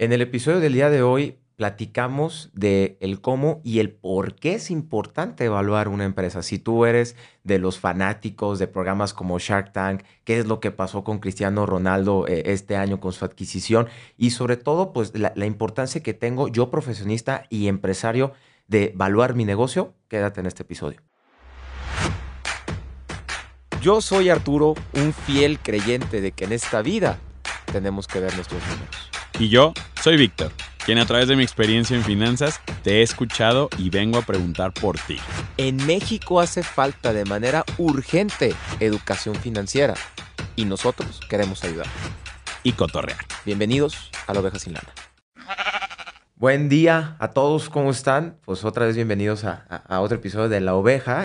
En el episodio del día de hoy platicamos de el cómo y el por qué es importante evaluar una empresa. Si tú eres de los fanáticos de programas como Shark Tank, qué es lo que pasó con Cristiano Ronaldo eh, este año con su adquisición y sobre todo pues la, la importancia que tengo yo profesionista y empresario de evaluar mi negocio, quédate en este episodio. Yo soy Arturo, un fiel creyente de que en esta vida tenemos que ver nuestros números. Y yo soy Víctor, quien a través de mi experiencia en finanzas te he escuchado y vengo a preguntar por ti. En México hace falta de manera urgente educación financiera y nosotros queremos ayudar. Y cotorrear. Bienvenidos a la Oveja Sin Lana. Buen día a todos, ¿cómo están? Pues otra vez bienvenidos a, a- a otro episodio de La Oveja.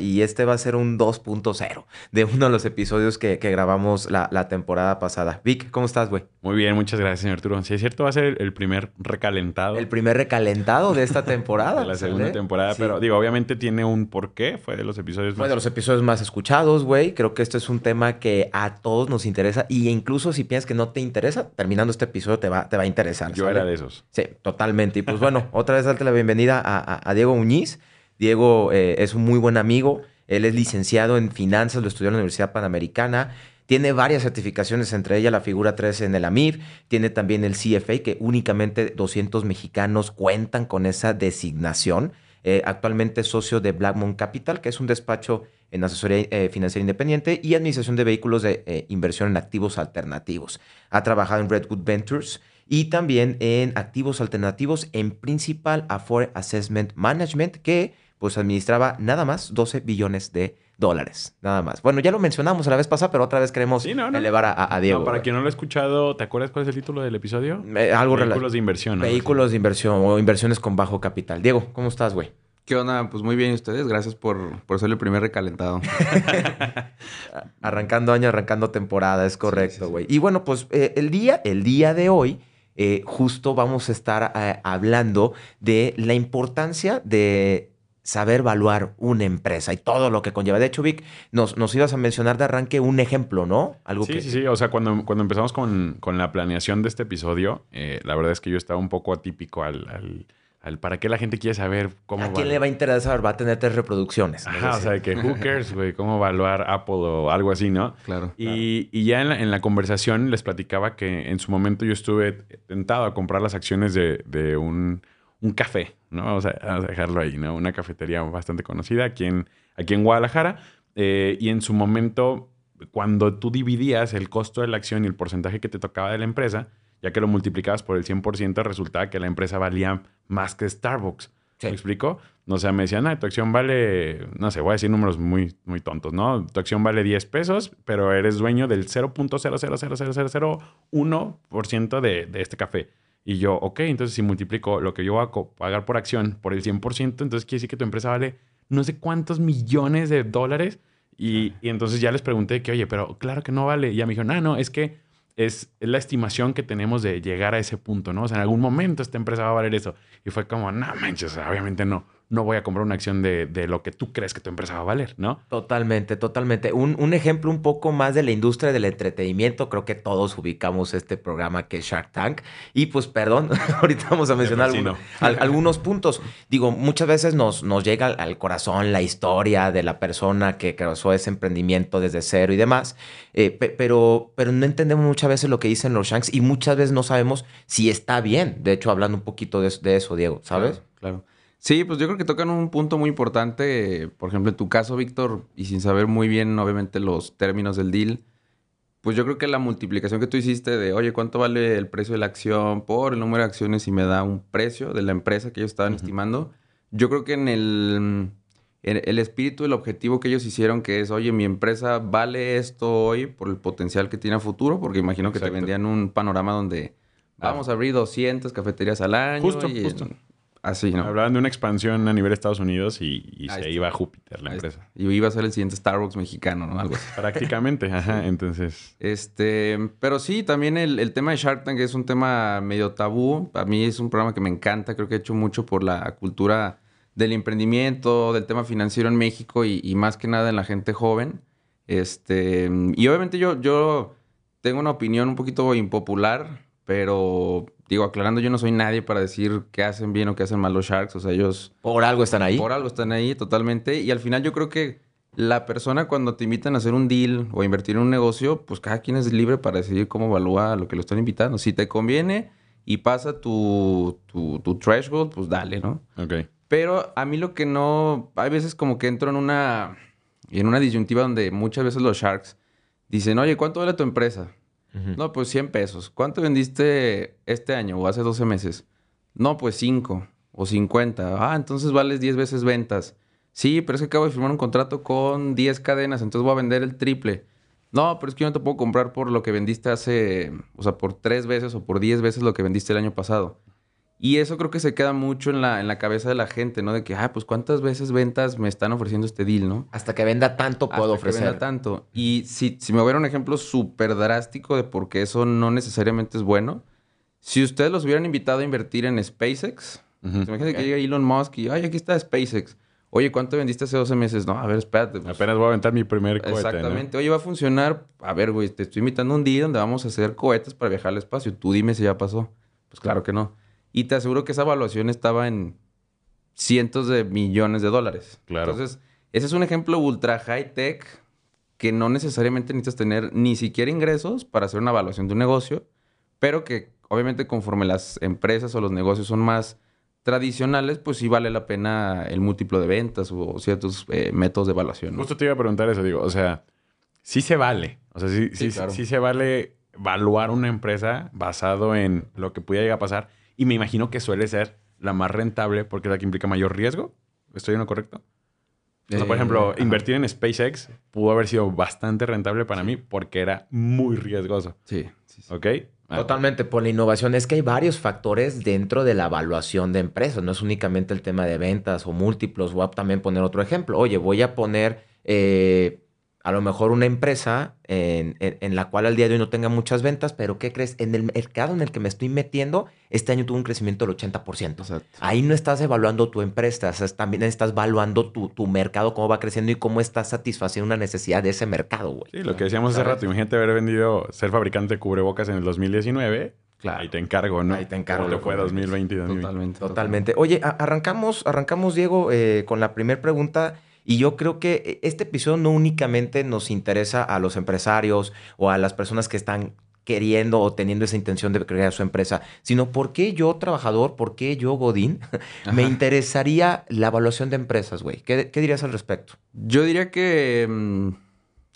Y este va a ser un 2.0 de uno de los episodios que, que grabamos la, la temporada pasada. Vic, ¿cómo estás, güey? Muy bien, muchas gracias, señor Arturo. Si es cierto, va a ser el- primer recalentado El primer recalentado de esta temporada. de la segunda ¿sale? temporada, Sí. pero digo, obviamente tiene un porqué. Fue de los episodios Fue más... de los episodios más escuchados, güey. Creo que este es un tema que a todos nos interesa. Y incluso si piensas que no te interesa, terminando este episodio te va, te va a interesar. Yo era de esos. Sí, totalmente. Y pues bueno, otra vez darte la bienvenida a, a- a Diego Muñiz. Diego eh, es un muy buen amigo. Él es licenciado en finanzas, lo estudió en la Universidad Panamericana. Tiene varias certificaciones, entre ellas la figura 3 en el AMIR. Tiene también el CFA, que únicamente 200 mexicanos cuentan con esa designación. Eh, actualmente es socio de Blackmon Capital, que es un despacho en asesoría eh, financiera independiente y administración de vehículos de inversión en activos alternativos. Ha trabajado en Redwood Ventures y también en activos alternativos en Principal Afore Assessment Management, que pues administraba nada más 12 billones de dólares. Nada más. Bueno, ya lo mencionamos la vez pasada, pero otra vez queremos Sí, no, no. elevar a, Diego. No, para quien no lo ha escuchado, ¿te acuerdas cuál es el título del episodio? Eh, algo Vehículos de inversión. así. Vehículos de inversión o inversiones con bajo capital. Diego, ¿cómo estás, güey? ¿Qué onda? Pues muy bien, ¿y ustedes? Gracias por, por ser el primer recalentado. Arrancando año, arrancando temporada, es correcto, sí, sí. güey. Y bueno, pues eh, el, día, el día de hoy, eh, justo vamos a estar eh, hablando de la importancia de saber evaluar una empresa y todo lo que conlleva. De hecho, Vic, nos, nos ibas a mencionar de arranque un ejemplo, ¿no? Algo Sí, que... sí, sí. O sea, cuando, cuando empezamos con, con la planeación de este episodio, eh, la verdad es que yo estaba un poco atípico al, al, al para qué la gente quiere saber cómo ¿A quién va- le va a interesar? Va a tener tres reproducciones. es Ajá, o sea, de que who cares, güey, cómo evaluar Apple o algo así, ¿no? Claro. Y, y ya en la, en la conversación les platicaba que en su momento yo estuve tentado a comprar las acciones de, de un, un café, ¿no? Vamos a dejarlo ahí, ¿no? Una cafetería bastante conocida aquí en, aquí en Guadalajara. Eh, y en su momento, cuando tú dividías el costo de la acción y el porcentaje que te tocaba de la empresa, ya que lo multiplicabas por el 100%, resultaba que la empresa valía más que Starbucks. Sí. ¿Me explico? O sea, me decían, ah, tu acción vale, no sé, voy a decir números muy, muy tontos, ¿no? Tu acción vale 10 pesos, pero eres dueño del 0.0000001% de, de este café. Y yo, ok, entonces si multiplico lo que yo voy a pagar por acción por el 100%, entonces quiere decir que tu empresa vale no sé cuántos millones de dólares. Y, y entonces ya les pregunté que, oye, pero claro que no vale. Y ya me dijeron, ah, no, es que es la estimación que tenemos de llegar a ese punto, ¿no? O sea, en algún momento esta empresa va a valer eso. Y fue como, no manches, obviamente no, no voy a comprar una acción de, de lo que tú crees que tu empresa va a valer, ¿no? Totalmente, totalmente. Un, un ejemplo un poco más de la industria del entretenimiento. Creo que todos ubicamos este programa que es Shark Tank. Y pues, perdón, ahorita vamos a mencionar al- algunos puntos. Digo, muchas veces nos, nos llega al, al corazón la historia de la persona que creó ese emprendimiento desde cero y demás. Eh, pe- pero, pero no entendemos muchas veces lo que dicen los Shanks y muchas veces no sabemos si está bien. De hecho, hablando un poquito de, de eso, Diego, ¿sabes? Claro, claro. Sí, pues yo creo que tocan un punto muy importante. Por ejemplo, en tu caso, Víctor, y sin saber muy bien, obviamente, los términos del deal, pues yo creo que la multiplicación que tú hiciste de, oye, ¿cuánto vale el precio de la acción por el número de acciones y me da un precio de la empresa que ellos estaban estimando? Yo creo que en el, en el espíritu, el objetivo que ellos hicieron, que es, oye, mi empresa vale esto hoy por el potencial que tiene a futuro, porque imagino que te vendían un panorama donde vamos a abrir 200 cafeterías al año. Justo, y justo. Así, ¿no? Hablaban de una expansión a nivel de Estados Unidos y, se está. iba a Júpiter la Ahí empresa. está. Y iba a ser el siguiente Starbucks mexicano, ¿no? Algo así. Prácticamente, ajá. Entonces, Este, pero sí, también el, el tema de Shark Tank es un tema medio tabú. A mí es un programa que me encanta. Creo que he hecho mucho por la cultura del emprendimiento, del tema financiero en México y, y más que nada en la gente joven. Este, y obviamente yo, yo tengo una opinión un poquito impopular, pero digo, aclarando, yo no soy nadie para decir qué hacen bien o qué hacen mal los Sharks. O sea, ellos... Por algo están ahí. Por algo están ahí totalmente. Y al final yo creo que la persona cuando te invitan a hacer un deal o a invertir en un negocio, pues cada quien es libre para decidir cómo evalúa lo que lo están invitando. Si te conviene y pasa tu, tu, tu threshold, pues dale, ¿no? Ok. Pero a mí lo que no... Hay veces como que entro en una... En una disyuntiva donde muchas veces los Sharks dicen, oye, ¿cuánto vale tu empresa? No, pues 100 pesos. ¿Cuánto vendiste este año o hace 12 meses? No, pues 5 o 50. Ah, entonces vales 10 veces ventas. Sí, pero es que acabo de firmar un contrato con 10 cadenas, entonces voy a vender el triple. No, pero es que yo no te puedo comprar por lo que vendiste hace, o sea, por 3 veces o por 10 veces lo que vendiste el año pasado. Y eso creo que se queda mucho en la, en la cabeza de la gente, ¿no? De que, ah, pues cuántas veces ventas me están ofreciendo este deal, ¿no? Hasta que venda tanto puedo Hasta que ofrecer. venda tanto. Y si, si me hubiera un ejemplo súper drástico de por qué eso no necesariamente es bueno, si ustedes los hubieran invitado a invertir en SpaceX, Ujú. imagínate que llega Elon Musk y, ay, aquí está SpaceX. Oye, ¿cuánto vendiste hace 12 meses? No, a ver, espérate. pues, Apenas voy a aventar mi primer cohete, ¿no? Exactamente. Oye, va a funcionar. A ver, güey, te estoy invitando a un día donde vamos a hacer cohetes para viajar al espacio. Tú dime si ya pasó. Pues claro que no. Y te aseguro que esa evaluación estaba en cientos de millones de dólares. Claro. Entonces, ese es un ejemplo ultra high tech que no necesariamente necesitas tener ni siquiera ingresos para hacer una evaluación de un negocio, pero que obviamente conforme las empresas o los negocios son más tradicionales, pues sí vale la pena el múltiplo de ventas o ciertos eh, métodos de evaluación. ¿no? Justo te iba a preguntar eso, digo, o sea, sí se vale. O sea, sí, Sí, sí, claro. sí se vale evaluar una empresa basado en lo que pudiera llegar a pasar. Y me imagino que suele ser la más rentable porque es la que implica mayor riesgo. ¿Estoy en lo correcto? O sea, por Eh, ejemplo, ajá. invertir en SpaceX pudo haber sido bastante rentable para mí porque era muy riesgoso. Sí, sí, sí. ¿Ok? Ah, Totalmente, por la innovación. Es que hay varios factores dentro de la evaluación de empresas. No es únicamente el tema de ventas o múltiplos. Voy a también poner otro ejemplo. Oye, voy a poner eh, a lo mejor una empresa en, en- en la cual al día de hoy no tenga muchas ventas, pero ¿qué crees? En el mercado en el que me estoy metiendo, este año tuvo un crecimiento del 80%. Exacto. Ahí no estás evaluando tu empresa, estás- también estás evaluando tu, tu mercado, cómo va creciendo y cómo estás satisfaciendo una necesidad de ese mercado, güey. Sí, lo que decíamos hace rato. Imagínate haber vendido, ser fabricante de cubrebocas en el 2019. Claro. Ahí te encargo, ¿no? Ahí te encargo, ¿Cómo te fue loco. 2020 y 2021? Totalmente. Totalmente. Oye, arrancamos, arrancamos, Diego, eh, con la primera pregunta. Y yo creo que este episodio no únicamente nos interesa a los empresarios o a las personas que están queriendo o teniendo esa intención de crear su empresa, sino por qué yo, trabajador, por qué yo, Godín, me Ajá. interesaría la evaluación de empresas, güey. ¿Qué, qué dirías al respecto? Yo diría que mm,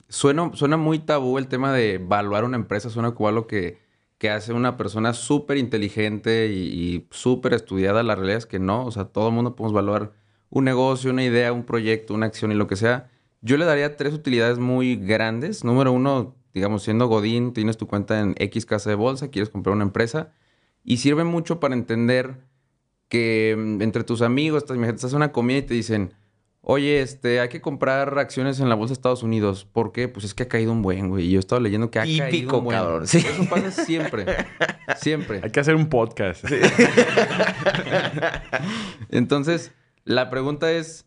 suena, suena muy tabú el tema de evaluar una empresa. Suena como algo que, que hace una persona súper inteligente y, y súper estudiada. La realidad es que no. O sea, todo el mundo podemos evaluar un negocio, una idea, un proyecto, una acción y lo que sea. Yo le daría tres utilidades muy grandes. Número uno, digamos, siendo Godín, tienes tu cuenta en X casa de bolsa, quieres comprar una empresa y sirve mucho para entender que mm, entre tus amigos, estás, en una comida y te dicen, oye, este, hay que comprar acciones en la bolsa de Estados Unidos. ¿Por qué? Pues es que ha caído un buen, güey. Y yo estaba leyendo que ha caído Típico, un buen. cabrón, sí. Eso pasa siempre. siempre. Hay que hacer un podcast. Entonces, la pregunta es,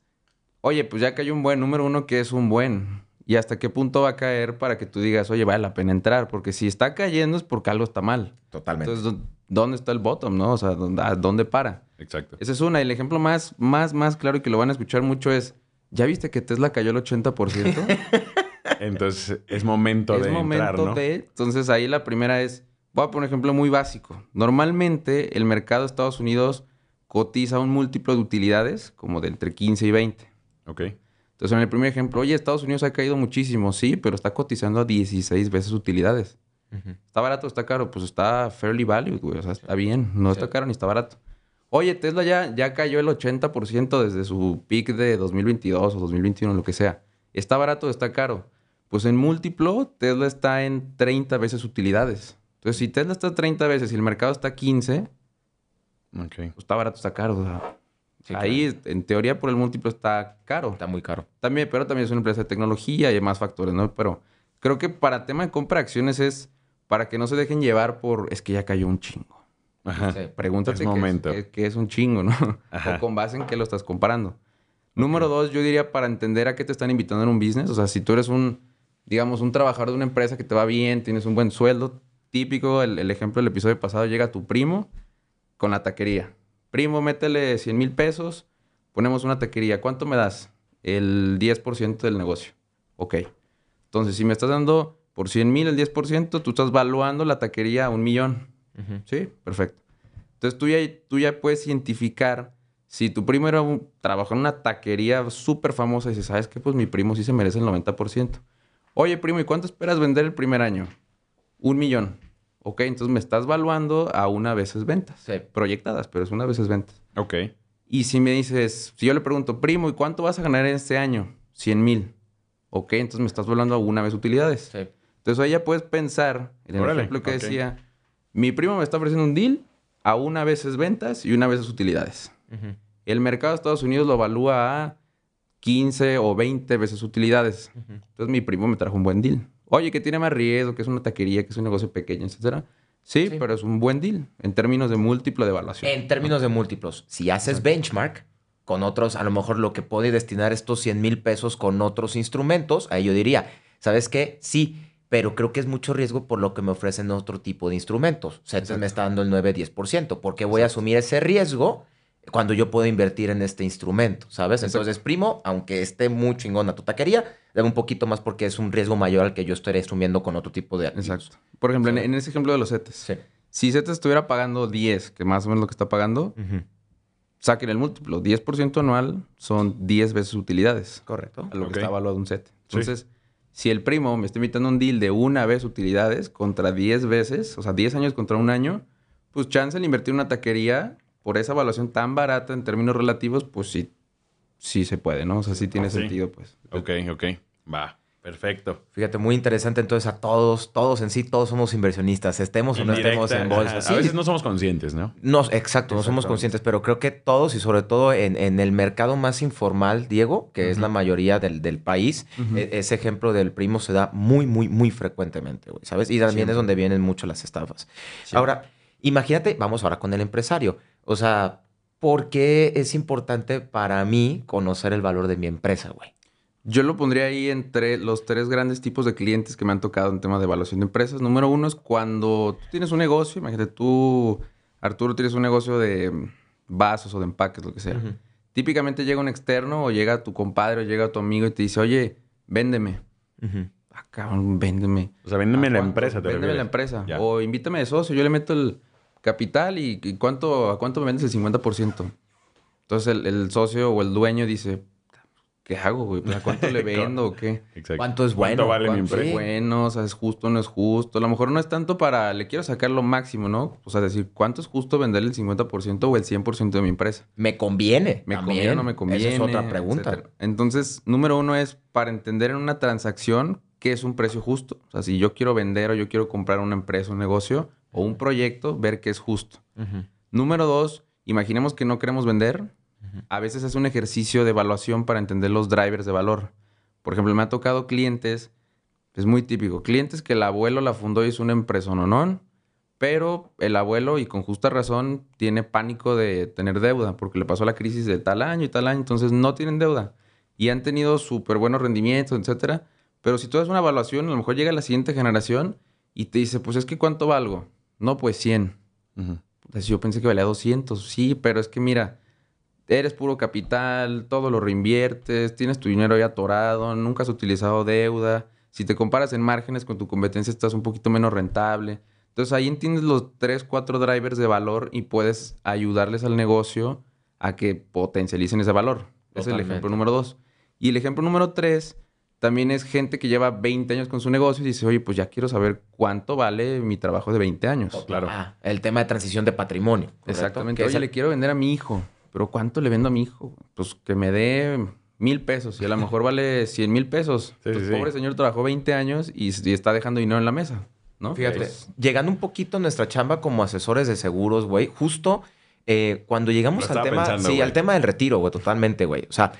oye, pues ya cayó un buen. Número uno, ¿qué es un buen? ¿Y hasta qué punto va a caer para que tú digas, oye, vale la pena entrar? Porque si está cayendo es porque algo está mal. Totalmente. Entonces, ¿dó- ¿dónde está el bottom, no? O sea, ¿dónde, a dónde para? Exacto. Esa es una. Y el ejemplo más, más, más claro y que lo van a escuchar mucho es, ¿ya viste que Tesla cayó el 80%? Entonces es momento es de momento entrar, ¿no? de... Entonces ahí la primera es, voy a poner un ejemplo muy básico. Normalmente el mercado de Estados Unidos cotiza un múltiplo de utilidades como de entre 15 y 20. Ok. Entonces en el primer ejemplo, oye, Estados Unidos ha caído muchísimo, sí, pero está cotizando a 16 veces utilidades. ¿Está barato o está caro? Pues está fairly valued, güey. O sea, está bien. No Sí. está caro ni está barato. Oye, Tesla ya, ya cayó el 80% desde su peak de 2022 o 2021, lo que sea. ¿Está barato o está caro? Pues en múltiplo, Tesla está en 30 veces utilidades. Entonces, si Tesla está 30 veces y el mercado está 15, Ok. pues está barato, está caro. o sea, Sí, ahí, en teoría, por el múltiplo está caro. Está muy caro. También, pero también es una empresa de tecnología y hay más factores, ¿no? Pero creo que para tema de compra de acciones es para que no se dejen llevar por es que ya cayó un chingo. Ajá. Pregúntate Es qué momento. qué- qué es un chingo, ¿no? Ajá. O con base en qué lo estás comparando. Número dos, yo diría para entender a qué te están invitando en un business. O sea, si tú eres un, digamos, un trabajador de una empresa que te va bien, tienes un buen sueldo, típico, el, el ejemplo del episodio pasado, llega tu primo con la taquería. Primo, métele 100 mil pesos, ponemos una taquería. ¿Cuánto me das? El 10% del negocio. Ok. Entonces, si me estás dando por 100 mil el 10%, tú estás valuando la taquería a un millón. Sí, perfecto. Entonces, tú ya, tú ya puedes identificar si tu primo era un, trabajó en una taquería súper famosa y dices, ¿sabes qué? Pues mi primo sí se merece el 90%. Oye, primo, ¿y cuánto esperas vender el primer año? Un millón. Ok, entonces me estás valuando a una veces ventas. Sí. Proyectadas, pero es una veces ventas. Ok. Y si me dices, si yo le pregunto, primo, ¿y cuánto vas a ganar en este año? 100 mil. Ok, entonces me estás valuando a una vez utilidades. Sí. Entonces ahí ya puedes pensar, en el Órale, ejemplo que decía, mi primo me está ofreciendo un deal a una veces ventas y una veces utilidades. El mercado de Estados Unidos lo evalúa a 15 o 20 veces utilidades. Entonces mi primo me trajo un buen deal. Oye, que tiene más riesgo, que es una taquería, que es un negocio pequeño, etcétera. Sí, Sí. pero es un buen deal en términos de múltiplo de evaluación. En términos de múltiplos, si haces benchmark con otros, a lo mejor lo que puede destinar estos 100 mil pesos con otros instrumentos, ahí yo diría, ¿sabes qué? Sí, pero creo que es mucho riesgo por lo que me ofrecen otro tipo de instrumentos. CETES Exacto. me está dando el 9-10%. ¿Por qué voy a asumir ese riesgo cuando yo puedo invertir en este instrumento? ¿Sabes? Exacto. Entonces, primo, aunque esté muy chingona tu taquería, dame un poquito más porque es un riesgo mayor al que yo estaré asumiendo con otro tipo de activos. Exacto. Por ejemplo, en, ese ejemplo de los CETES. Sí. Si CETES estuviera pagando 10, que más o menos lo que está pagando, saquen el múltiplo. 10% anual son 10 veces utilidades. Correcto. a lo que está evaluado un set. Entonces, si el primo me está invitando un deal de una vez utilidades contra 10 veces, o sea, 10 años contra un año, pues chance el invertir en una taquería por esa evaluación tan barata en términos relativos, pues sí, sí se puede, ¿no? O sea, sí tiene Sí. sentido, pues. Ok, ok. Va. Perfecto. Fíjate, muy interesante. Entonces, a todos, todos en sí, todos somos inversionistas, estemos o no estemos en bolsa. Sí, A veces no somos conscientes, ¿no? no, exacto, no somos conscientes, pero creo que todos y sobre todo en, en el mercado más informal, Diego, que es la mayoría del, del país, e- ese ejemplo del primo se da muy, muy, muy frecuentemente, güey, ¿sabes? Y también Siempre. es donde vienen mucho las estafas. Siempre. Ahora, imagínate, vamos ahora con el empresario. O sea, ¿por qué es importante para mí conocer el valor de mi empresa, güey? Yo lo pondría ahí entre los tres grandes tipos de clientes que me han tocado en tema de evaluación de empresas. Número uno es cuando tú tienes un negocio, imagínate tú, Arturo, tienes un negocio de vasos o de empaques, lo que sea. Ujú. Típicamente llega un externo o llega tu compadre o llega tu amigo y te dice, oye, véndeme. Ujú. Ah, cabrón, véndeme. O sea, véndeme ¿A la empresa, te Véndeme la empresa. Ya. O invítame de socio, yo le meto el capital y, y cuánto, ¿a cuánto me vendes el 50%? Entonces el, el socio o el dueño dice, ¿qué hago, güey? Pues, ¿A cuánto le vendo o qué? Exacto. ¿Cuánto es ¿Cuánto bueno? vale mi ¿Cuánto es empresa? bueno? O sea, ¿es justo o no es justo? A lo mejor no es tanto para, le quiero sacar lo máximo, ¿no? O sea, decir, ¿cuánto es justo venderle el 50% o el 100% de mi empresa? ¿Me conviene? ¿Me También. conviene o no me conviene? Esa es otra pregunta. etcétera. Entonces, número uno es para entender en una transacción qué es un precio justo. O sea, si yo quiero vender o yo quiero comprar una empresa, un negocio o un proyecto, ver qué es justo. Número dos, imaginemos que no queremos vender. A veces es un ejercicio de evaluación para entender los drivers de valor. Por ejemplo, me ha tocado clientes, es muy típico, clientes que el abuelo la fundó y es una empresa no, pero el abuelo, y con justa razón, tiene pánico de tener deuda, porque le pasó la crisis de tal año y tal año, entonces no tienen deuda. Y han tenido súper buenos rendimientos, etcétera. Pero si tú haces una evaluación, a lo mejor llega la siguiente generación y te dice, pues es que ¿cuánto valgo? No, pues 100. Ujú. Pues yo pensé que valía 200. Sí, pero es que mira, eres puro capital, todo lo reinviertes, tienes tu dinero ahí atorado, nunca has utilizado deuda. Si te comparas en márgenes con tu competencia, estás un poquito menos rentable. Entonces ahí entiendes los 3, 4 drivers de valor y puedes ayudarles al negocio a que potencialicen ese valor. Ese es el ejemplo número 2. Y el ejemplo número 3 también es gente que lleva 20 años con su negocio y dice, oye, pues ya quiero saber cuánto vale mi trabajo de 20 años. Claro. Ah, el tema de transición de patrimonio. ¿correcto? Exactamente. Que es Oye, el- le quiero vender a mi hijo. Pero ¿cuánto le vendo a mi hijo? Pues que me dé mil pesos. Y a lo mejor vale 100 mil pesos. Sí, Pues, sí, pobre señor trabajó 20 años y, y está dejando dinero en la mesa. ¿No? Fíjate, Pues, llegando un poquito a nuestra chamba como asesores de seguros, güey, justo eh, cuando llegamos al tema, pensando, sí, al tema del retiro, güey, totalmente, güey. O sea,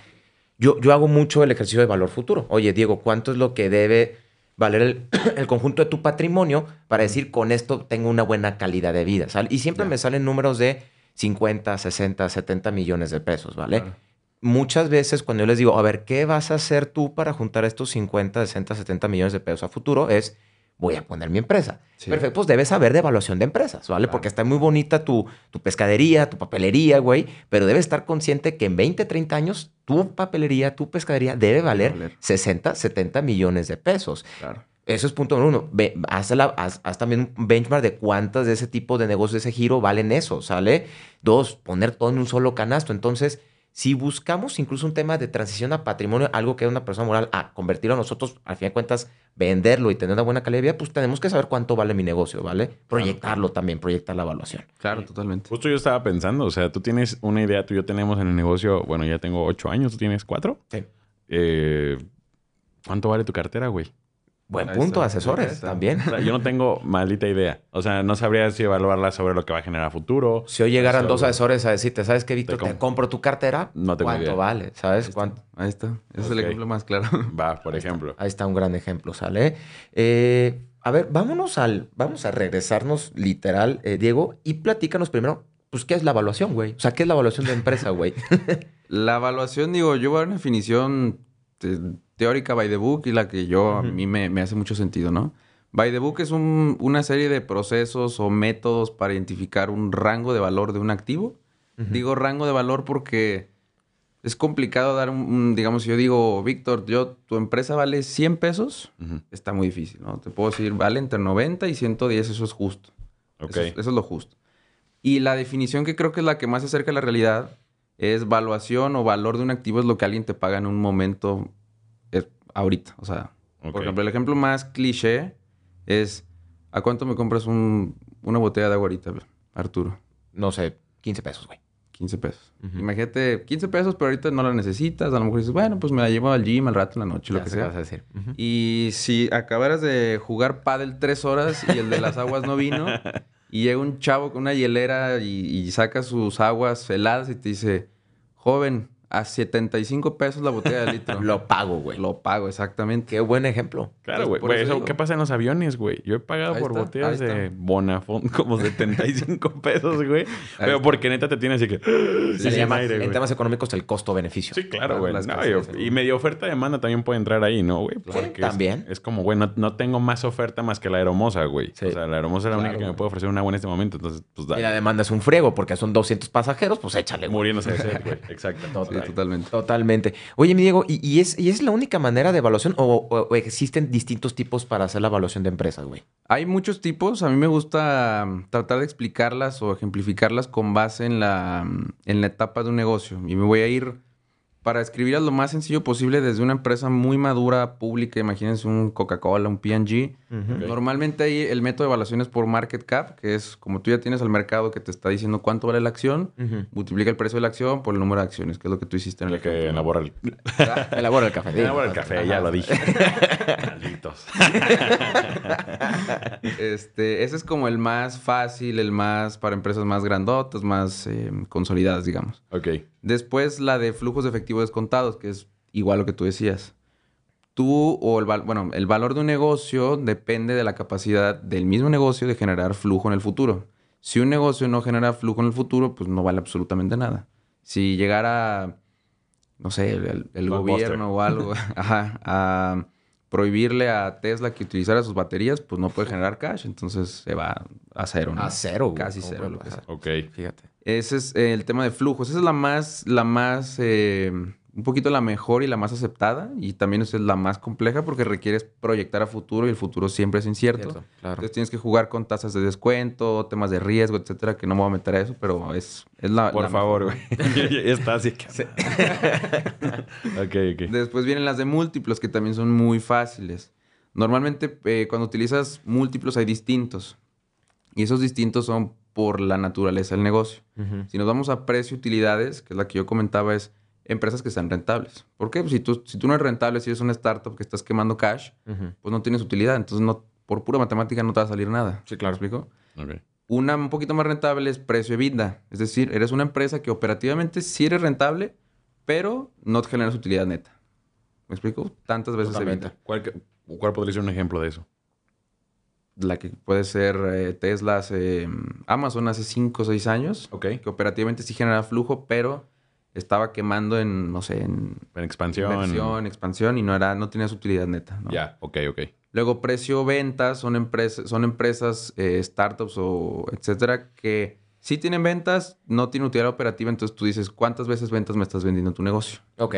yo, yo hago mucho el ejercicio de valor futuro. Oye, Diego, ¿cuánto es lo que debe valer el, el conjunto de tu patrimonio para decir con esto tengo una buena calidad de vida? ¿sale? Y siempre me salen números de 50, 60, 70 millones de pesos, ¿vale? Claro. Muchas veces cuando yo les digo, a ver, ¿qué vas a hacer tú para juntar estos 50, 60, 70 millones de pesos a futuro? Es voy a poner mi empresa. Sí. Perfecto, pues debes saber de evaluación de empresas, ¿vale? Claro. Porque está muy bonita tu, tu pescadería, tu papelería, güey, pero debes estar consciente que en 20, 30 años tu papelería, tu pescadería debe valer, valer. 60, 70 millones de pesos. Claro. Eso es punto número uno. Ve, haz, la- haz- haz también un benchmark de cuántas de ese tipo de negocios, de ese giro, valen eso, ¿sale? Dos, poner todo en un solo canasto. Entonces, si buscamos incluso un tema de transición a patrimonio, algo que es una persona moral, a convertirlo a nosotros, al fin de cuentas, venderlo y tener una buena calidad de vida, pues tenemos que saber cuánto vale mi negocio, ¿vale? Proyectarlo también, proyectar la evaluación. Claro, totalmente. Justo yo estaba pensando, o sea, tú tienes una idea, tú y yo tenemos en el negocio, bueno, ya tengo ocho años, tú tienes cuatro. Sí. Eh, ¿Cuánto vale tu cartera, güey? Buen Ahí punto, está, asesores ahí está. también. O sea, yo no tengo maldita idea. O sea, no sabría si evaluarla sobre lo que va a generar a futuro. Si hoy llegaran dos asesores a decirte, ¿sabes qué, Víctor? Te Te, com- compro tu cartera. No tengo ¿Cuánto idea. vale? ¿Sabes cuánto? Ahí está. Ese es el ejemplo más claro. Va, por ejemplo. Ahí está un gran ejemplo, ¿sale? Eh, a ver, vámonos al, vamos a regresarnos literal, eh, Diego, y platícanos primero, pues, ¿qué es la evaluación, güey? O sea, ¿qué es la evaluación de empresa, güey? La evaluación, digo, yo voy a dar una definición teórica by the book y la que yo a Ujú. mí me, me hace mucho sentido, ¿no? By the book es un- una serie de procesos o métodos para identificar un rango de valor de un activo. Ujú. Digo rango de valor porque es complicado dar un, un- digamos, si yo digo, Víctor, yo, tu empresa vale 100 pesos, Ujú. está muy difícil, ¿no? Te puedo decir, vale entre 90 y 110, eso es justo. Ok. Eso, es, eso es lo justo. Y la definición que creo que es la que más se acerca a la realidad es valuación o valor de un activo es lo que alguien te paga en un momento eh, ahorita. O sea, Ok. por ejemplo, el ejemplo más cliché es ¿a cuánto me compras un- una botella de agua ahorita, Arturo? No sé, 15 pesos, güey. 15 pesos. Imagínate, 15 pesos, pero ahorita no la necesitas. A lo mejor dices, bueno, pues me la llevo al gym al rato en la noche, lo Ya que sé qué sea. vas a decir. Ujú. Y si acabaras de jugar pádel tres horas y el de las aguas no vino, y llega un chavo con una hielera y, saca sus aguas heladas y te dice, joven, a 75 pesos la botella de litro. Lo pago, güey. Lo pago, exactamente. Qué buen ejemplo. Claro, güey. eso. ¿Qué pasa en los aviones, güey? Yo he pagado Ahí por está, botellas de. Bonafont como 75 pesos, güey. Pero está. porque neta te tiene así que... Se sin le llama, aire, en temas económicos, el costo-beneficio. Sí, claro, güey. No, y- y medio oferta-demanda también puede entrar ahí, ¿no, güey? Porque también. Es, como, güey, no, no tengo más oferta más que la aeromosa, güey. Sí. O sea, la aeromosa es la Claro, única que me puede ofrecer una buena en este momento. Entonces, pues Y la dale. demanda es un friego porque son 200 pasajeros, pues échale, güey. Muriéndose de sed, güey. Exacto. Totalmente. Totalmente. Oye, mi Diego, ¿y, y es, ¿y es la única manera de evaluación o, o- o existen distintos tipos para hacer la evaluación de empresas, güey? Hay muchos tipos. A mí me gusta mm, tratar de explicarlas o ejemplificarlas con base en la, mm, en la etapa de un negocio. Y me voy a ir para escribirlas lo más sencillo posible desde una empresa muy madura, pública. Imagínense un Coca-Cola, un P&G. Ok. Normalmente ahí el método de evaluación es por market cap, que es como tú ya tienes al mercado que te está diciendo cuánto vale la acción, multiplica el precio de la acción por el número de acciones, que es lo que tú hiciste en el que elabora el... Elabora el café. Elabora el café, ya lo dije. Malditos. Este, ese es como el más fácil, el más para empresas más grandotas, más eh, consolidadas, digamos. Ok. Después la de flujos de efectivo descontados, que es igual lo que tú decías. Tú o el, val- bueno, el valor de un negocio depende de la capacidad del mismo negocio de generar flujo en el futuro. Si un negocio no genera flujo en el futuro, pues no vale absolutamente nada. Si llegara, no sé, el, gobierno o algo, ajá, a prohibirle a Tesla que utilizara sus baterías, pues no puede generar cash, entonces se va a cero, ¿no? A cero, güey. Casi ¿Cómo cero, lo que sea. Ok. Fíjate. Ese es eh, el tema de flujos. Esa es la más, la más, eh, un poquito la mejor y la más aceptada. Y también esa es la más compleja porque requieres proyectar a futuro y el futuro siempre es incierto. Cierto, claro. Entonces tienes que jugar con tasas de descuento, temas de riesgo, etcétera, que no me voy a meter a eso, pero es, es la. Por la favor, güey. Está así que... ok, ok. Después vienen las de múltiplos, que también son muy fáciles. Normalmente, eh, cuando utilizas múltiplos, hay distintos. Y esos distintos son por la naturaleza del negocio. Si nos vamos a precio-utilidades, que es la que yo comentaba, es empresas que sean rentables. ¿Por qué? Pues si tú, si tú no eres rentable, si eres una startup que estás quemando cash, pues no tienes utilidad. Entonces, no, por pura matemática no te va a salir nada. Sí, claro. ¿Me explico? Una un poquito más rentable es precio EBITDA. Es decir, eres una empresa que operativamente sí eres rentable, pero no te generas utilidad neta. ¿Me explico? Tantas veces Totalmente. EBITDA. ¿Cuál, ¿Cuál podría ser un ejemplo de eso? La que puede ser eh, Tesla hace... mm, Amazon hace 5 o 6 años. Ok. Que operativamente sí genera flujo, pero estaba quemando en, no sé, en En expansión. inversión, expansión y no era, no tenías utilidad neta. ¿no? Ya, ok, ok. Luego, precio ventas son, empresas son empresas, eh, startups o etcétera, que sí tienen ventas, no tienen utilidad operativa. Entonces tú dices, ¿cuántas veces ventas me estás vendiendo tu negocio? Ok.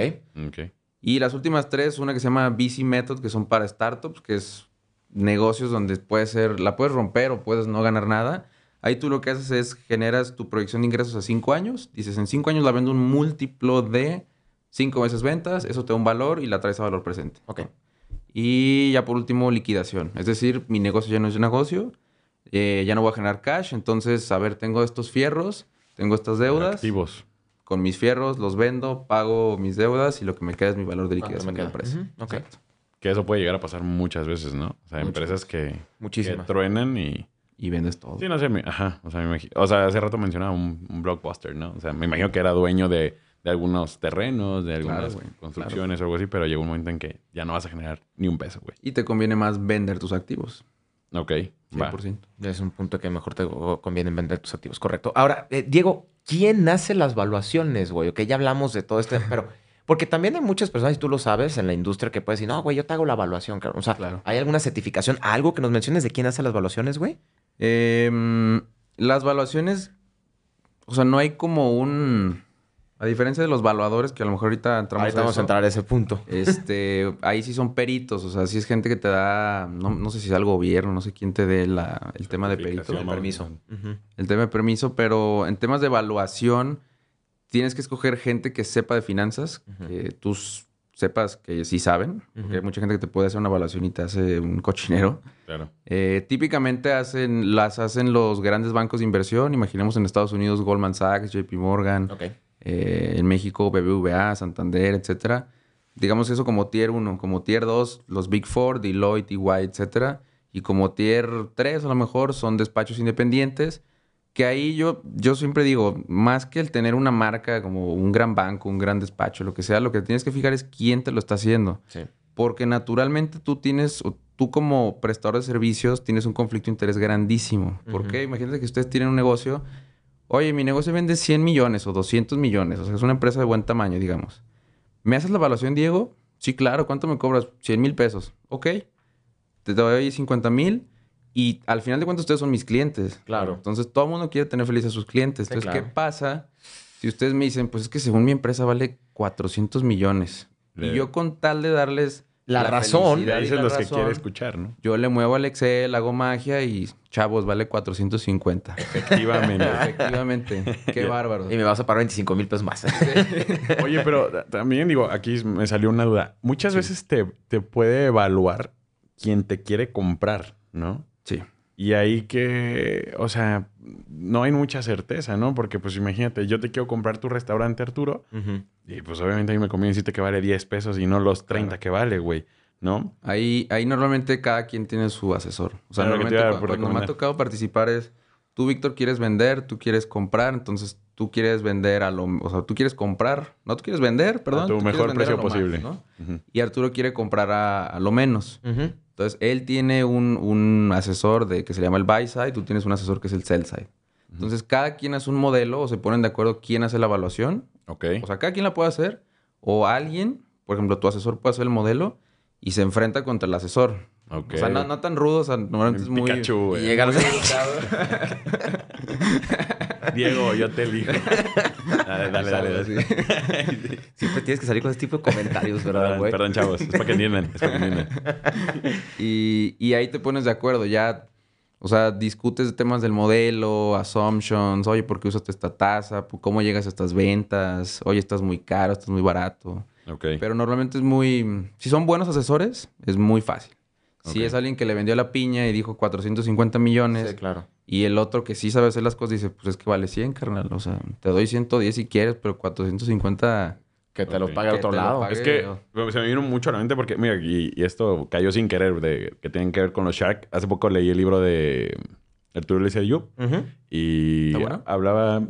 Ok. Y las últimas tres, una que se llama VC Method, que son para startups, que es negocios donde puede ser, la puedes romper o puedes no ganar nada. Ahí tú lo que haces es generas tu proyección de ingresos a cinco años. Dices, en cinco años la vendo un múltiplo de cinco veces ventas, eso te da un valor y la traes a valor presente. Ok. Y ya por último, liquidación. Es decir, mi negocio ya no es un negocio, eh, ya no voy a generar cash. Entonces, a ver, tengo estos fierros, tengo estas deudas. Activos. Con mis fierros los vendo, pago mis deudas y lo que me queda es mi valor de ¿Cuánto liquidación me de la queda? empresa. Exacto. Que eso puede llegar a pasar muchas veces, ¿no? O sea, empresas que, que Muchísimas. truenan y... Y vendes todo. Sí, no sé, ajá. O sea, me imagino- o sea, hace rato mencionaba un, un blockbuster, ¿no? O sea, me imagino que era dueño de, de algunos terrenos, de algunas construcciones o algo así, pero llegó un momento en que ya no vas a generar ni un peso, güey. Y te conviene más vender tus activos. Ok, va. 100%. Es un punto que mejor te conviene vender tus activos, correcto. Ahora, eh, Diego, ¿quién hace las valuaciones, güey? Ok, ya hablamos de todo este, pero... Porque también hay muchas personas, y tú lo sabes, en la industria que puedes decir, no, güey, yo te hago la evaluación, claro. O sea, Claro. ¿hay alguna certificación, algo que nos menciones de quién hace las evaluaciones, güey? Em, las valuaciones, o sea, no hay como un... A diferencia de los valuadores, que a lo mejor ahorita entramos Ahorita vamos a entrar a ese punto. Este, ahí sí son peritos, o sea, sí es gente que te da, no, no sé si es el gobierno, no sé quién te dé la, el tema de perito, ¿no? Permiso. Ujú. el tema de permiso, pero en temas de evaluación tienes que escoger gente que sepa de finanzas, que tú sepas que sí saben, porque hay mucha gente que te puede hacer una evaluación y te hace un cochinero. Claro. Eh, típicamente hacen, las hacen los grandes bancos de inversión, imaginemos en Estados Unidos Goldman Sachs, JP Morgan, eh, en México BBVA, Santander, etcétera. Digamos eso como tier 1, como tier 2, los Big Four, Deloitte, EY, etcétera. Y como tier 3 a lo mejor son despachos independientes, que ahí yo, yo siempre digo, más que el tener una marca como un gran banco, un gran despacho, lo que sea, lo que tienes que fijar es quién te lo está haciendo. Sí. Porque naturalmente tú tienes, o tú como prestador de servicios, tienes un conflicto de interés grandísimo. ¿Por Ujú. qué? Imagínate que ustedes tienen un negocio. Oye, mi negocio vende 100 millones o 200 millones. O sea, es una empresa de buen tamaño, digamos. ¿Me haces la evaluación, Diego? Sí, claro. ¿Cuánto me cobras? 100 mil pesos. Ok. Te doy 50 mil. Y al final de cuentas, ustedes son mis clientes. Claro. Entonces, todo el mundo quiere tener felices a sus clientes. Sí, Entonces, claro. ¿qué pasa si ustedes me dicen, pues es que según mi empresa vale 400 millones? Le- Y yo con tal de darles La razón. y dicen los que quiere escuchar, ¿no? Yo le muevo al Excel, hago magia y chavos, vale 450. Efectivamente. Efectivamente. Qué bárbaro. Y me vas a pagar 25 mil pesos más. Oye, pero ta- también digo, aquí me salió una duda. Muchas veces te, te puede evaluar quien te quiere comprar, ¿no? Sí. Y ahí que, o sea, no hay mucha certeza, ¿no? Porque pues imagínate, yo te quiero comprar tu restaurante, Arturo, y pues obviamente a mí me conviene decirte que vale 10 pesos y no los 30 que vale, güey, ¿no? Ahí, ahí normalmente cada quien tiene su asesor. O sea, Claro, normalmente cuando, me ha tocado participar es, tú, Víctor, quieres vender, tú quieres comprar, entonces tú quieres vender a lo... O sea, tú quieres comprar, no, tú quieres vender, perdón. a tu tú mejor a precio más, posible. Y Arturo quiere comprar a, a lo menos. Entonces, él tiene un, un asesor de, que se llama el buy side, tú tienes un asesor que es el sell side. Entonces, cada quien hace un modelo o se ponen de acuerdo quién hace la evaluación. Ok. O sea, cada quien la puede hacer. O alguien, por ejemplo, tu asesor puede hacer el modelo y se enfrenta contra el asesor. O sea, no, no tan rudo, o sea, normalmente es muy... Pikachu, Y güey. llega a. Diego, yo te elijo. dale, dale, dale. dale. Sí. Siempre tienes que salir con ese tipo de comentarios, ¿verdad, Perdón, güey? perdón, chavos. Es para que entiendan. Es para que entiendan. Y, y ahí te pones de acuerdo, ya, o sea, discutes de temas del modelo, assumptions, oye, ¿por qué usaste esta tasa? ¿Cómo llegas a estas ventas? Oye, estás muy caro, estás muy barato. Ok. Pero normalmente es muy, si son buenos asesores, es muy fácil. Si es alguien que le vendió la piña y dijo 450 millones Sí, claro. y el otro que sí sabe hacer las cosas dice, pues es que vale 100, carnal. O sea, te doy 110 si quieres, pero 450... Que te lo pague a otro lado. pague. Es que se me vino mucho a la mente porque, mira, y, y esto cayó sin querer, de, que tienen que ver con los Shark. Hace poco leí el libro de Arturo Elías Ayub y hablaba,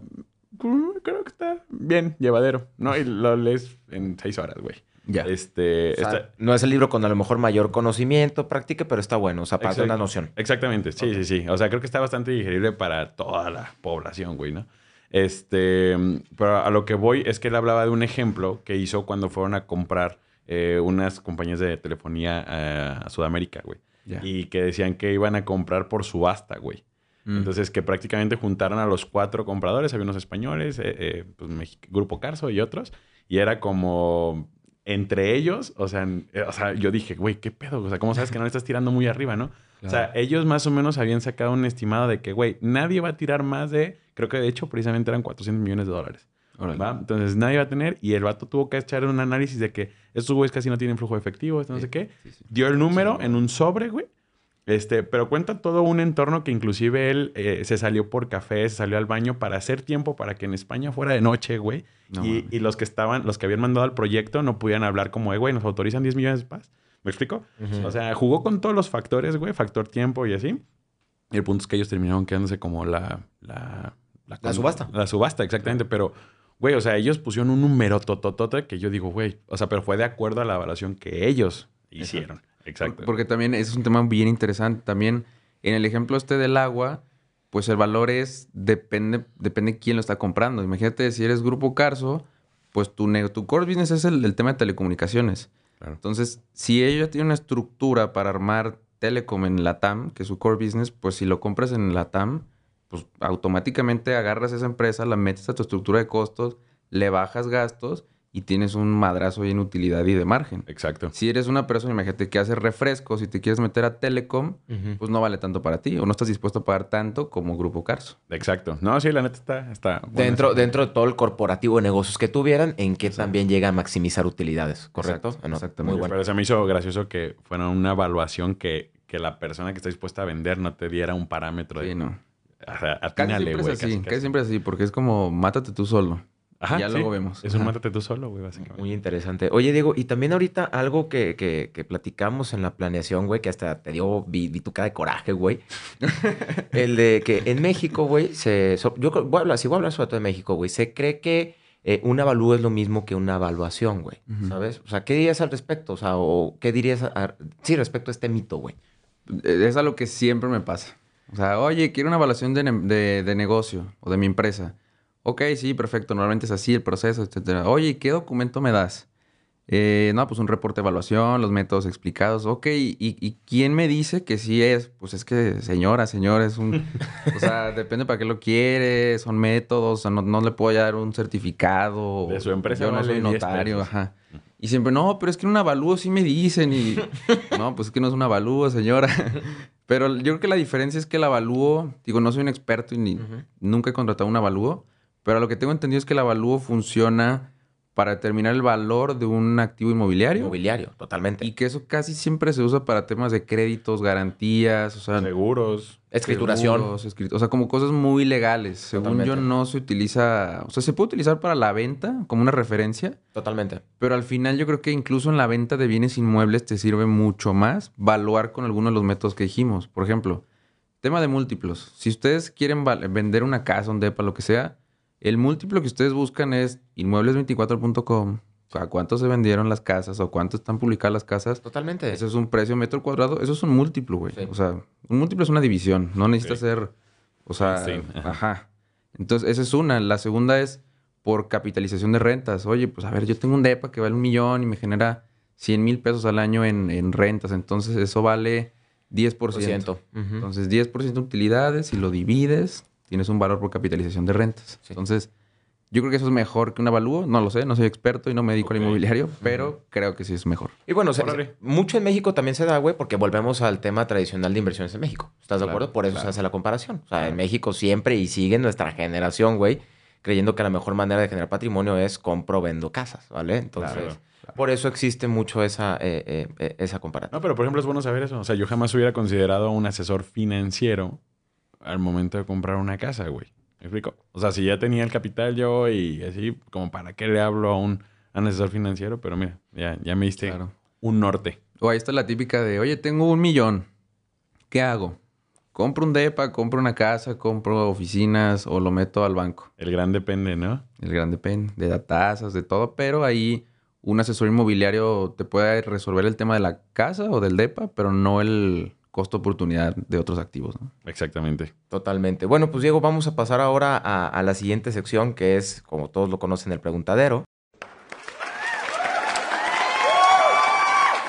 creo que está bien, llevadero, ¿no? Y lo lees en seis horas, güey. Ya. Este, O sea, está- No es el libro con a lo mejor mayor conocimiento, práctica, pero está bueno. O sea, para una noción. Exactamente, sí, sí, sí. O sea, creo que está bastante digerible para toda la población, güey, ¿no? Este, pero a lo que voy es que él hablaba de un ejemplo que hizo cuando fueron a comprar eh, unas compañías de telefonía a, a Sudamérica, güey. Y que decían que iban a comprar por subasta, güey. Mm. Entonces, que prácticamente juntaron a los cuatro compradores, había unos españoles, eh, eh, pues, Grupo Carso y otros, y era como entre ellos, o sea, eh, o sea yo dije, güey, ¿qué pedo? O sea, ¿cómo sabes que no le estás tirando muy arriba, no? O sea, ellos más o menos habían sacado un estimado de que, güey, nadie va a tirar más de, creo que de hecho precisamente eran 400 millones de dólares. ¿va? Entonces nadie va a tener, y el vato tuvo que echar un análisis de que estos güeyes casi no tienen flujo de efectivo, esto no Sí, sé qué. sí, sí. Dio el número en un sobre, güey. Este, pero cuenta todo un entorno que inclusive él eh, se salió por café, se salió al baño para hacer tiempo para que en España fuera de noche, güey. No y, los que estaban, los que habían mandado al proyecto no podían hablar como güey, nos autorizan 10 millones de paz. ¿Me explico? O sea, jugó con todos los factores, güey, factor tiempo y así. Y el punto es que ellos terminaron quedándose como la... La, La subasta. La subasta, exactamente. Pero, güey, o sea, ellos pusieron un número tototote que yo digo, güey, o sea, pero fue de acuerdo a la evaluación que ellos hicieron. Exacto. Por- Porque también ese es un tema bien interesante. También en el ejemplo este del agua, pues el valor es, depende, depende quién lo está comprando. Imagínate, si eres Grupo Carso, pues tu, tu core business es el, el tema de telecomunicaciones. Claro. Entonces, si ellos tienen una estructura para armar telecom en la TAM, que es su core business, pues si lo compras en la TAM, pues automáticamente agarras esa empresa, la metes a tu estructura de costos, le bajas gastos y tienes un madrazo ahí en utilidad y de margen. Exacto. Si eres una persona, imagínate que hace refrescos y te quieres meter a Telecom, pues no vale tanto para ti o no estás dispuesto a pagar tanto como Grupo Carso. Exacto. No, sí, la neta está... está Dentro, dentro de todo el corporativo de negocios que tuvieran, en que también llega a maximizar utilidades, ¿correcto? Exacto, No, exactamente. Muy bueno. Pero se me hizo gracioso que fuera una evaluación que, que la persona que está dispuesta a vender no te diera un parámetro de... Sí, no. O sea, Casi siempre güey. es así, casi, casi, casi. siempre es así, porque es como mátate tú solo. Ajá, ya sí. luego vemos. Es un Ajá. mátate tú solo, güey, básicamente. Muy interesante. Oye, Diego, y también ahorita algo que, que- que platicamos en la planeación, güey, que hasta te dio, vi, vi tu cara de coraje, güey. El de que en México, güey, se... so- yo voy a hablar, si voy a hablar sobre todo de México, güey, se cree que eh, un avalúo es lo mismo que una evaluación, güey. ¿sabes? O sea, ¿qué dirías al respecto? O sea, o ¿qué dirías, a- sí, respecto a este mito, güey? Eh, Es algo que siempre me pasa. O sea, oye, quiero una evaluación de, ne- de- de negocio o de mi empresa. Ok, sí, perfecto. Normalmente es así el proceso, etcétera. Oye, ¿qué documento me das? Eh, no, pues un reporte de evaluación, los métodos explicados. Ok, ¿y, y quién me dice que sí es? Pues es que, señora, señor, es un... o sea, depende para qué lo quiere, son métodos, o sea, no, no le puedo dar un certificado. De su empresa Yo no soy 10 notario, ajá. Y siempre, no, pero es que en un avalúo sí me dicen y... no, pues es que no es un avalúo, señora. pero yo creo que la diferencia es que el avalúo, digo, no soy un experto y ni, nunca he contratado un avalúo, pero lo que tengo entendido es que el avalúo funciona para determinar el valor de un activo inmobiliario. Inmobiliario, totalmente. Y que eso casi siempre se usa para temas de créditos, garantías, o sea, Seguros. Escrituración. seguros, escrit- o sea, como cosas muy legales. Según yo, no se utiliza, o sea, se puede utilizar para la venta como una referencia, Totalmente. pero al final yo creo que incluso en la venta de bienes inmuebles te sirve mucho más valuar con algunos de los métodos que dijimos. Por ejemplo, tema de múltiplos. Si ustedes quieren vender una casa, un depa, lo que sea, el múltiplo que ustedes buscan es inmuebles24.com, a cuánto se vendieron las casas o cuánto están publicadas las casas. Totalmente. Eso es un precio metro cuadrado. Eso es un múltiplo, güey. Sí. O sea, un múltiplo es una división. No necesita Sí. ser... O sea, Sí, ajá. Entonces, esa es una. La segunda es por capitalización de rentas. Oye, pues a ver, yo tengo un DEPA que vale un millón y me genera 100 mil pesos al año en, en rentas. Entonces, eso vale 10%. Por ciento. Ujú. Entonces, 10% de utilidades y lo divides, tienes un valor por capitalización de rentas. Sí. Entonces, yo creo que eso es mejor que un avalúo. No lo sé, no soy experto y no me dedico al inmobiliario, pero creo que sí es mejor. Y bueno, mucho en México también se da, güey, porque volvemos al tema tradicional de inversiones en México. ¿Estás de acuerdo? Por eso claro. se hace la comparación. O sea, en México siempre y sigue nuestra generación, güey, creyendo que la mejor manera de generar patrimonio es compro, vendo casas, ¿vale? Entonces, Claro, por eso existe mucho esa, eh, eh, eh, esa comparativa. No, pero por ejemplo es bueno saber eso. O sea, yo jamás hubiera considerado a un asesor financiero al momento de comprar una casa, güey. ¿Me explico? O sea, si ya tenía el capital yo y así, como para qué le hablo a un, asesor financiero, pero mira, ya, ya me diste Claro. un norte. O ahí está la típica de, oye, tengo un millón. ¿Qué hago? ¿Compro un DEPA, compro una casa, compro oficinas o lo meto al banco? El gran depende, ¿no? El grande pen, de da- tasas, de todo, pero ahí un asesor inmobiliario te puede resolver el tema de la casa o del DEPA, pero no el costo oportunidad de otros activos, ¿no? Exactamente. Totalmente. Bueno, pues Diego, vamos a pasar ahora a, a la siguiente sección, que es, como todos lo conocen, el preguntadero.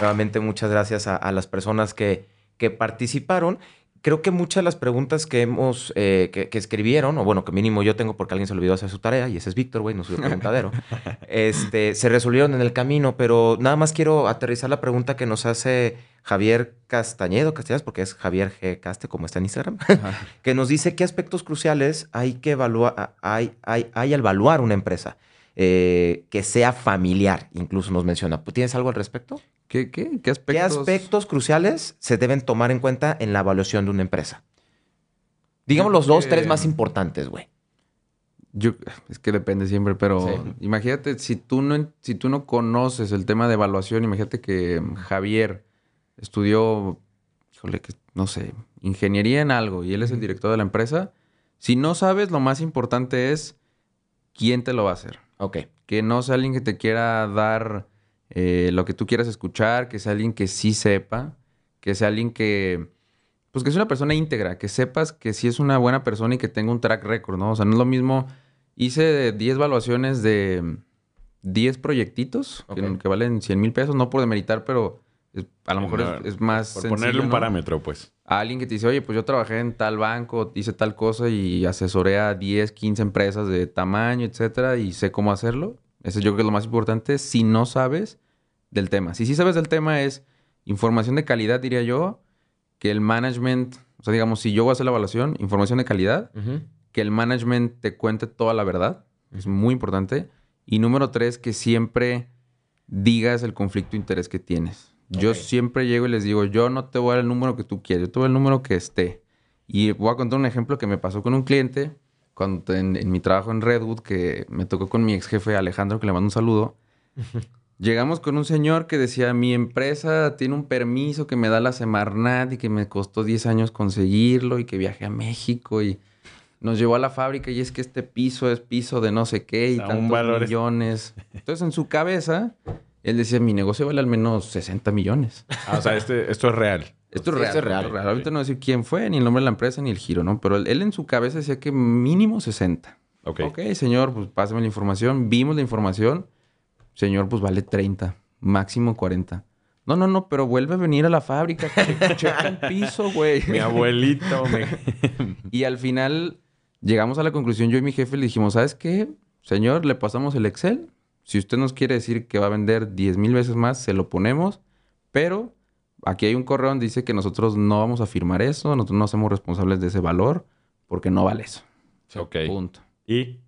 Nuevamente, muchas gracias a, a las personas que, que participaron creo que muchas de las preguntas que hemos, eh, que, escribieron, o bueno, que mínimo yo tengo porque alguien se olvidó hacer su tarea, y ese es Víctor, güey, no soy preguntadero, este, se resolvieron en el camino, pero nada más quiero aterrizar la pregunta que nos hace Javier Castañedo, Castellanos, porque es Javier G. Caste, como está en Instagram, que nos dice qué aspectos cruciales hay que evaluar, hay, hay, hay al evaluar una empresa. Eh, que sea familiar, incluso nos menciona. ¿Tienes algo al respecto? ¿Qué, qué, qué aspectos? ¿Qué aspectos cruciales se deben tomar en cuenta en la evaluación de una empresa? Digamos los dos, tres más importantes, güey. Yo, es que depende siempre, pero imagínate, si tú, no, si tú no conoces el tema de evaluación, imagínate que Javier estudió, híjole, que, no sé, ingeniería en algo y él es el director de la empresa. Si no sabes, lo más importante es quién te lo va a hacer. Ok. Que no sea alguien que te quiera dar eh, lo que tú quieras escuchar, que sea alguien que sí sepa, que sea alguien que, pues que sea una persona íntegra, que sepas que sí es una buena persona y que tenga un track record, ¿no? O sea, no es lo mismo, hice 10 evaluaciones de 10 proyectitos que, valen 100 mil pesos, no por demeritar, pero a lo mejor es, más Por ponerle un parámetro, pues. A alguien que te dice, oye, pues yo trabajé en tal banco, hice tal cosa y asesoré a 10, 15 empresas de tamaño, etcétera, y sé cómo hacerlo. Ese yo creo que es lo más importante si no sabes del tema. Si sí sabes del tema es información de calidad, diría yo, que el management, o sea, digamos, si yo voy a hacer la evaluación, información de calidad, que el management te cuente toda la verdad, es muy importante. Y número tres, que siempre digas el conflicto de interés que tienes. Yo siempre llego y les digo, yo no te voy a dar el número que tú quieres, yo te voy a dar el número que esté. Y voy a contar un ejemplo que me pasó con un cliente cuando en, mi trabajo en Redwood, que me tocó con mi ex jefe Alejandro, que le mando un saludo. Llegamos con un señor que decía, mi empresa tiene un permiso que me da la Semarnat y que me costó 10 años conseguirlo y que viajé a México y nos llevó a la fábrica y es que este piso es piso de no sé qué y tantos millones. Entonces en su cabeza él decía, mi negocio vale al menos 60 millones. Ah, o sea, este, esto es real. Esto es real. Esto es real. Ahorita no voy a decir quién fue, ni el nombre de la empresa, ni el giro, ¿no? Pero él, en su cabeza decía que mínimo 60. Ok. Ok, señor, pues pásame la información. Vimos la información. Señor, pues vale 30. Máximo 40. No, no, no, pero vuelve a venir a la fábrica. Checa el piso, güey. Mi abuelito. Me... y al final llegamos a la conclusión, yo y mi jefe le dijimos, ¿sabes qué? Señor, le pasamos el Excel si usted nos quiere decir que va a vender 10 mil veces más, se lo ponemos, pero aquí hay un correo donde dice que nosotros no vamos a firmar eso, nosotros no somos responsables de ese valor porque no vale eso. Ok. Punto. ¿Y?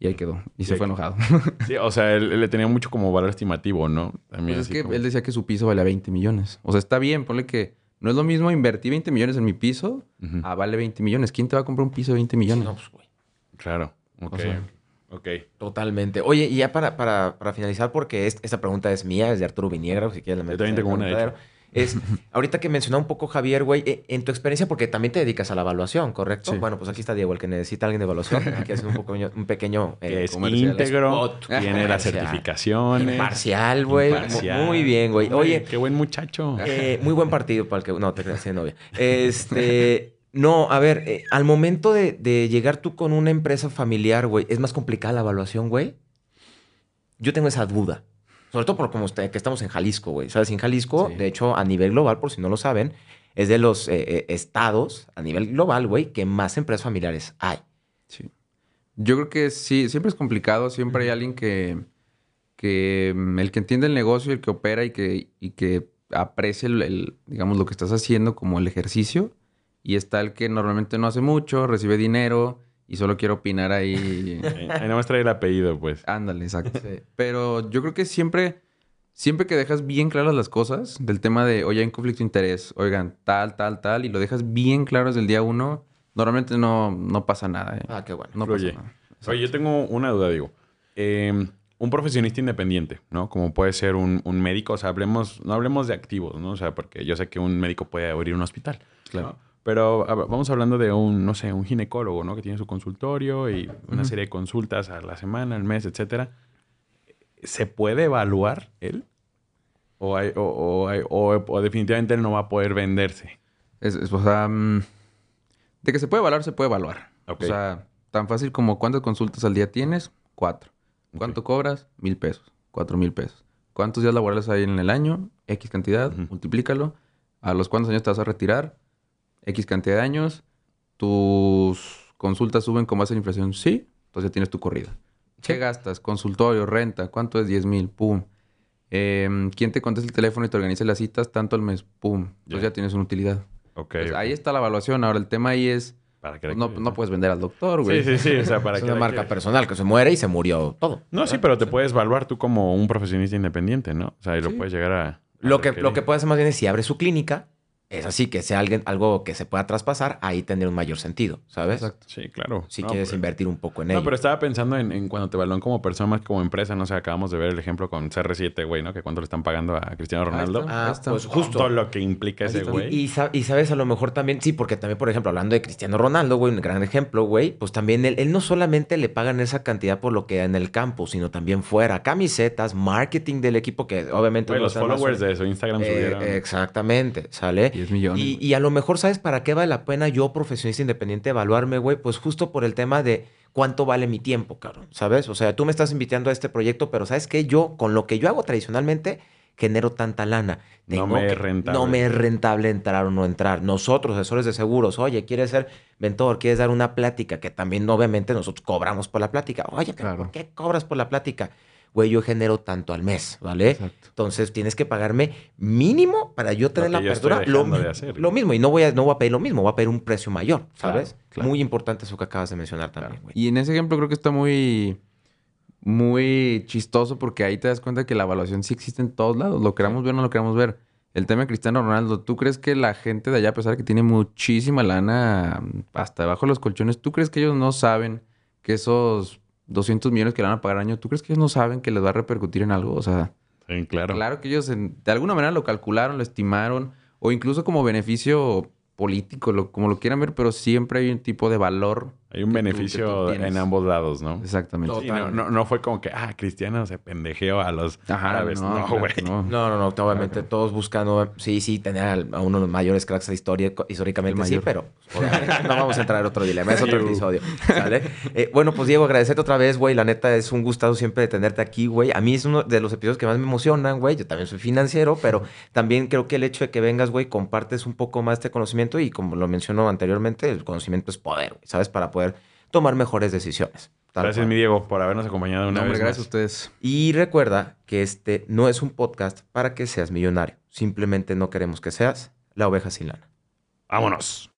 Y ahí quedó. Y, se fue enojado. sí, o sea, él, le tenía mucho como valor estimativo, ¿no? También pues es que él decía que su piso vale 20 millones. O sea, está bien, ponle que no es lo mismo invertir 20 millones en mi piso a vale 20 millones. ¿Quién te va a comprar un piso de 20 millones? No, pues, güey. Claro. Ok. Ok. Totalmente. Oye, y ya para, para, para finalizar, porque esta pregunta es mía, es de Arturo Viniegra, si quieres la Yo también tengo una, Es, ahorita que mencionaba un poco Javier, güey, eh, en tu experiencia, porque también te dedicas a la evaluación, ¿correcto? Bueno, pues aquí está Diego, el que necesita alguien de evaluación. Aquí hace un, poco, un pequeño... Eh, es íntegro, tiene las certificaciones. Imparcial, güey. Muy bien, güey. Oye... Qué buen muchacho. Eh, muy buen partido para el que... No, te creas, novia. Este... No, a ver, eh, al momento de, llegar tú con una empresa familiar, güey, ¿es más complicada la evaluación, güey? Yo tengo esa duda. Sobre todo por como usted, que estamos en Jalisco, güey. ¿Sabes? En Jalisco, de hecho, a nivel global, por si no lo saben, es de los eh, eh, estados a nivel global, güey, que más empresas familiares hay. Sí. Yo creo que sí, siempre es complicado. Siempre hay alguien que, que mm, el que entiende el negocio, el que opera y que, y que aprecia el, digamos, lo que estás haciendo como el ejercicio y está el que normalmente no hace mucho, recibe dinero y solo quiere opinar ahí. ahí no me trae el apellido, pues. Ándale, exacto. Pero yo creo que siempre, siempre que dejas bien claras las cosas del tema de, oye, hay un conflicto de interés, oigan, tal, tal, tal, y lo dejas bien claro desde el día uno, normalmente no, no pasa nada. ¿eh? Ah, qué bueno. No pasa nada. Oye, yo tengo una duda, digo. Em, un profesionista independiente, ¿no? Como puede ser un, médico, o sea, hablemos, no hablemos de activos, ¿no? O sea, porque yo sé que un médico puede abrir un hospital. Claro. Pero vamos hablando de un, no sé, un ginecólogo, ¿no? Que tiene su consultorio y una serie de consultas a la semana, al mes, etcétera. ¿Se puede evaluar él? ¿O, o, definitivamente él no va a poder venderse? Es, o sea, mm, de que se puede evaluar, se puede evaluar. O sea, tan fácil como cuántas consultas al día tienes, cuatro. ¿Cuánto cobras? Mil pesos, cuatro mil pesos. ¿Cuántos días laborales hay en el año? X cantidad, multiplícalo a los cuántos años te vas a retirar, X cantidad de años, tus consultas suben con base en inflación, sí, entonces ya tienes tu corrida. ¿Qué gastas? Consultorio, renta, ¿cuánto es? 10 mil, pum. Em, ¿Quién te contesta el teléfono y te organiza las citas? Tanto al mes, pum. Entonces Ya. ya tienes una utilidad. Ok. Pues ok. ahí está la evaluación. Ahora el tema ahí es, ¿Para qué pues, no, no puedes vender al doctor, güey. Sí, sí, sí. O sea, para Es qué una marca personal que se muere y se murió todo. No, sí, pero te puedes evaluar tú como un profesionista independiente, ¿no? O sea, y lo Sí. puedes llegar a... a Lo que, lo que puede hacer más bien es si abre su clínica, es así, que sea alguien, algo que se pueda traspasar, ahí tendría un mayor sentido, ¿sabes? Exacto. Sí, claro. Si No, quieres pero- invertir un poco en No, ello. pero estaba pensando en, en cuando te evalúan como persona más que como empresa. No sé, acabamos de ver el ejemplo con CR7, güey, ¿no? Que cuánto le están pagando a Cristiano Ronaldo. está. Ah, Esto. pues justo. Todo lo que implica ese está. güey. Y, y y sabes, a lo mejor también, sí, porque también, por ejemplo, hablando de Cristiano Ronaldo, güey, un gran ejemplo, güey, pues también él, él no solamente le pagan esa cantidad por lo que da en el campo, sino también fuera, camisetas, marketing del equipo, que obviamente... Güey, los está más- followers de su Instagram Eh, subieron. exactamente, ¿sale? 10 millones. Y, a lo mejor, ¿sabes para qué vale la pena yo, profesionista independiente, evaluarme, güey? Pues justo por el tema de cuánto vale mi tiempo, cabrón, ¿sabes? O sea, tú me estás invitando a este proyecto, pero ¿sabes qué? Yo, con lo que yo hago tradicionalmente, genero tanta lana. No me es rentable. No me es rentable entrar o no entrar. Nosotros, asesores de seguros, oye, ¿quieres ser mentor? ¿Quieres dar una plática? Que también, obviamente, nosotros cobramos por la plática. Oye, Claro. ¿por qué cobras por la plática? Güey, yo genero tanto al mes, ¿vale? Exacto. Entonces tienes que pagarme mínimo para yo tener la yo apertura. Lo, de hacer. lo mismo, y no voy, a, no voy a pedir lo mismo, voy a pedir un precio mayor, ¿sabes? Claro, claro. Muy importante eso que acabas de mencionar también, güey. Y en ese ejemplo creo que está muy, muy chistoso porque ahí te das cuenta que la evaluación sí existe en todos lados. Lo queramos ver o no lo queramos ver. El tema de Cristiano Ronaldo, ¿tú crees que la gente de allá, a pesar de que tiene muchísima lana mm, hasta debajo de los colchones, ¿tú crees que ellos no saben que esos 200 millones que le van a pagar al año, ¿tú crees que ellos no saben que les va a repercutir en algo? O sea, Sí, claro. claro que ellos en- de alguna manera lo calcularon, lo estimaron, o incluso como beneficio político, lo- como lo quieran ver, pero siempre hay un tipo de valor. Hay un tú- tú beneficio tienes. en ambos lados, ¿no? Exactamente. Sí, no, no, no fue como que, ah, Cristiano se pendejeó a los Ajá, árabes. No, claro güey. no. No, no, no, obviamente todos buscando, sí, sí, tener a uno de los mayores cracks de historia, históricamente El sí, mayor. pero no vamos a entrar en otro dilema, es otro episodio, ¿sale? Eh, bueno, pues Diego, agradecerte otra vez, güey, la neta es un gustazo siempre de tenerte aquí, güey. A mí es uno de los episodios que más me emocionan, güey, yo también soy financiero, pero también creo que el hecho de que vengas, güey, compartes un poco más este conocimiento y como lo mencionó anteriormente, el conocimiento es poder, güey, ¿sabes? Para poder tomar mejores decisiones. tal Gracias, cual. mi Diego, por habernos acompañado una No, hombre, vez gracias a más. ustedes. Y recuerda que este no es un podcast para que seas millonario. Simplemente no queremos que seas la oveja sin lana. Vámonos.